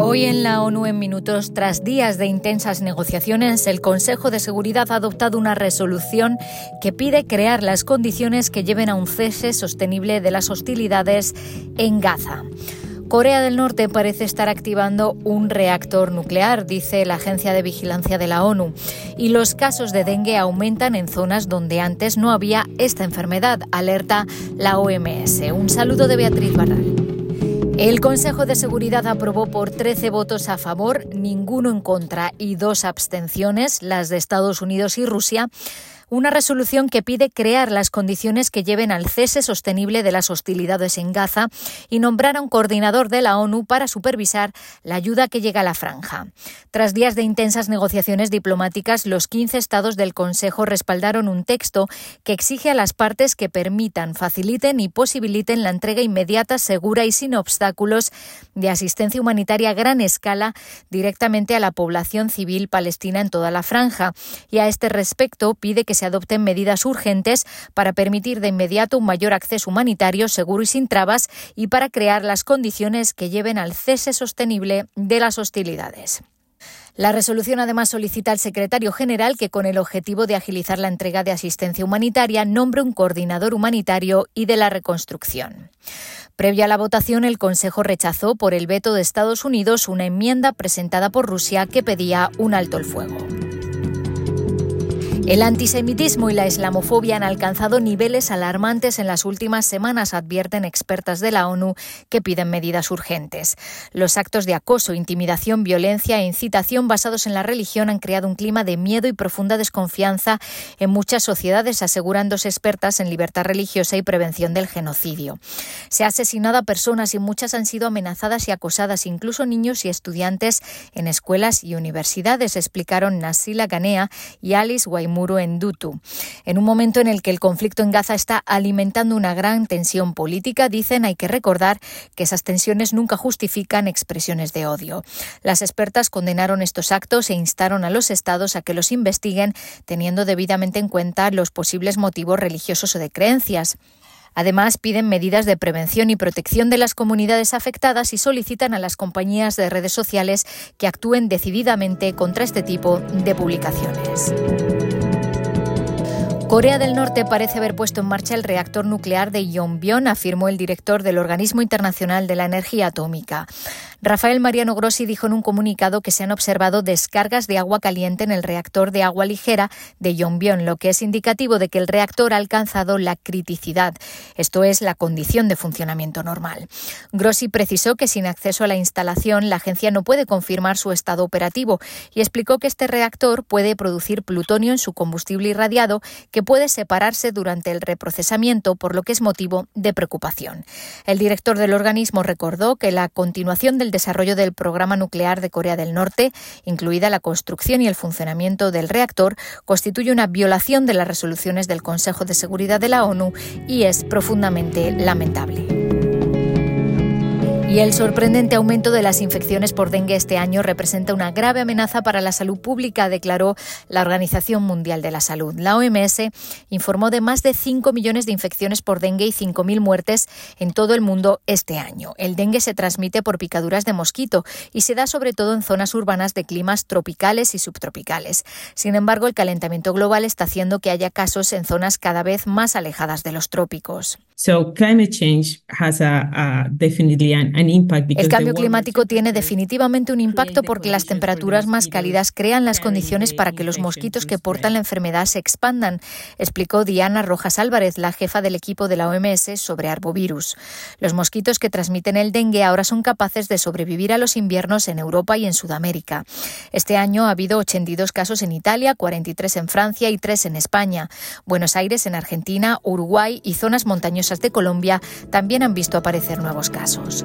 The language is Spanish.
Hoy en la ONU en minutos, tras días de intensas negociaciones, el Consejo de Seguridad ha adoptado una resolución que pide crear las condiciones que lleven a un cese sostenible de las hostilidades en Gaza. Corea del Norte parece estar activando un reactor nuclear, dice la Agencia de Vigilancia de la ONU, y los casos de dengue aumentan en zonas donde antes no había esta enfermedad, alerta la OMS. Un saludo de Beatriz Barral. El Consejo de Seguridad aprobó por 13 votos a favor, ninguno en contra y dos abstenciones, las de Estados Unidos y Rusia, una resolución que pide crear las condiciones que lleven al cese sostenible de las hostilidades en Gaza y nombrar a un coordinador de la ONU para supervisar la ayuda que llega a la franja. Tras días de intensas negociaciones diplomáticas, los 15 estados del Consejo respaldaron un texto que exige a las partes que permitan, faciliten y posibiliten la entrega inmediata, segura y sin obstáculos de asistencia humanitaria a gran escala directamente a la población civil palestina en toda la franja. Y a este respecto pide que se adopten medidas urgentes para permitir de inmediato un mayor acceso humanitario seguro y sin trabas y para crear las condiciones que lleven al cese sostenible de las hostilidades. La resolución además solicita al secretario general que, con el objetivo de agilizar la entrega de asistencia humanitaria, nombre un coordinador humanitario y de la reconstrucción. Previa a la votación, el Consejo rechazó por el veto de Estados Unidos una enmienda presentada por Rusia que pedía un alto el fuego. El antisemitismo y la islamofobia han alcanzado niveles alarmantes en las últimas semanas, advierten expertas de la ONU que piden medidas urgentes. Los actos de acoso, intimidación, violencia e incitación basados en la religión han creado un clima de miedo y profunda desconfianza en muchas sociedades, asegurándose expertas en libertad religiosa y prevención del genocidio. Se ha asesinado a personas y muchas han sido amenazadas y acosadas, incluso niños y estudiantes en escuelas y universidades, explicaron Nasila Ganea y Alice Waimur en Dutu. En un momento en el que el conflicto en Gaza está alimentando una gran tensión política, dicen hay que recordar que esas tensiones nunca justifican expresiones de odio. Las expertas condenaron estos actos e instaron a los estados a que los investiguen teniendo debidamente en cuenta los posibles motivos religiosos o de creencias. Además, piden medidas de prevención y protección de las comunidades afectadas y solicitan a las compañías de redes sociales que actúen decididamente contra este tipo de publicaciones. Corea del Norte parece haber puesto en marcha el reactor nuclear de Yongbyon, afirmó el director del Organismo Internacional de la Energía Atómica. Rafael Mariano Grossi dijo en un comunicado que se han observado descargas de agua caliente en el reactor de agua ligera de Yongbyon, lo que es indicativo de que el reactor ha alcanzado la criticidad, esto es, la condición de funcionamiento normal. Grossi precisó que sin acceso a la instalación la agencia no puede confirmar su estado operativo y explicó que este reactor puede producir plutonio en su combustible irradiado que puede separarse durante el reprocesamiento, por lo que es motivo de preocupación. El director del organismo recordó que la continuación del desarrollo del programa nuclear de Corea del Norte, incluida la construcción y el funcionamiento del reactor, constituye una violación de las resoluciones del Consejo de Seguridad de la ONU y es profundamente lamentable. Y el sorprendente aumento de las infecciones por dengue este año representa una grave amenaza para la salud pública, declaró la Organización Mundial de la Salud. La OMS informó de más de 5 millones de infecciones por dengue y 5.000 muertes en todo el mundo este año. El dengue se transmite por picaduras de mosquito y se da sobre todo en zonas urbanas de climas tropicales y subtropicales. Sin embargo, el calentamiento global está haciendo que haya casos en zonas cada vez más alejadas de los trópicos. So climate change has a, definitely an, El cambio climático tiene definitivamente un impacto porque las temperaturas más cálidas crean las condiciones para que los mosquitos que portan la enfermedad se expandan, explicó Diana Rojas Álvarez, la jefa del equipo de la OMS sobre arbovirus. Los mosquitos que transmiten el dengue ahora son capaces de sobrevivir a los inviernos en Europa y en Sudamérica. Este año ha habido 82 casos en Italia, 43 en Francia y 3 en España. Buenos Aires en Argentina, Uruguay y zonas montañosas de Colombia también han visto aparecer nuevos casos.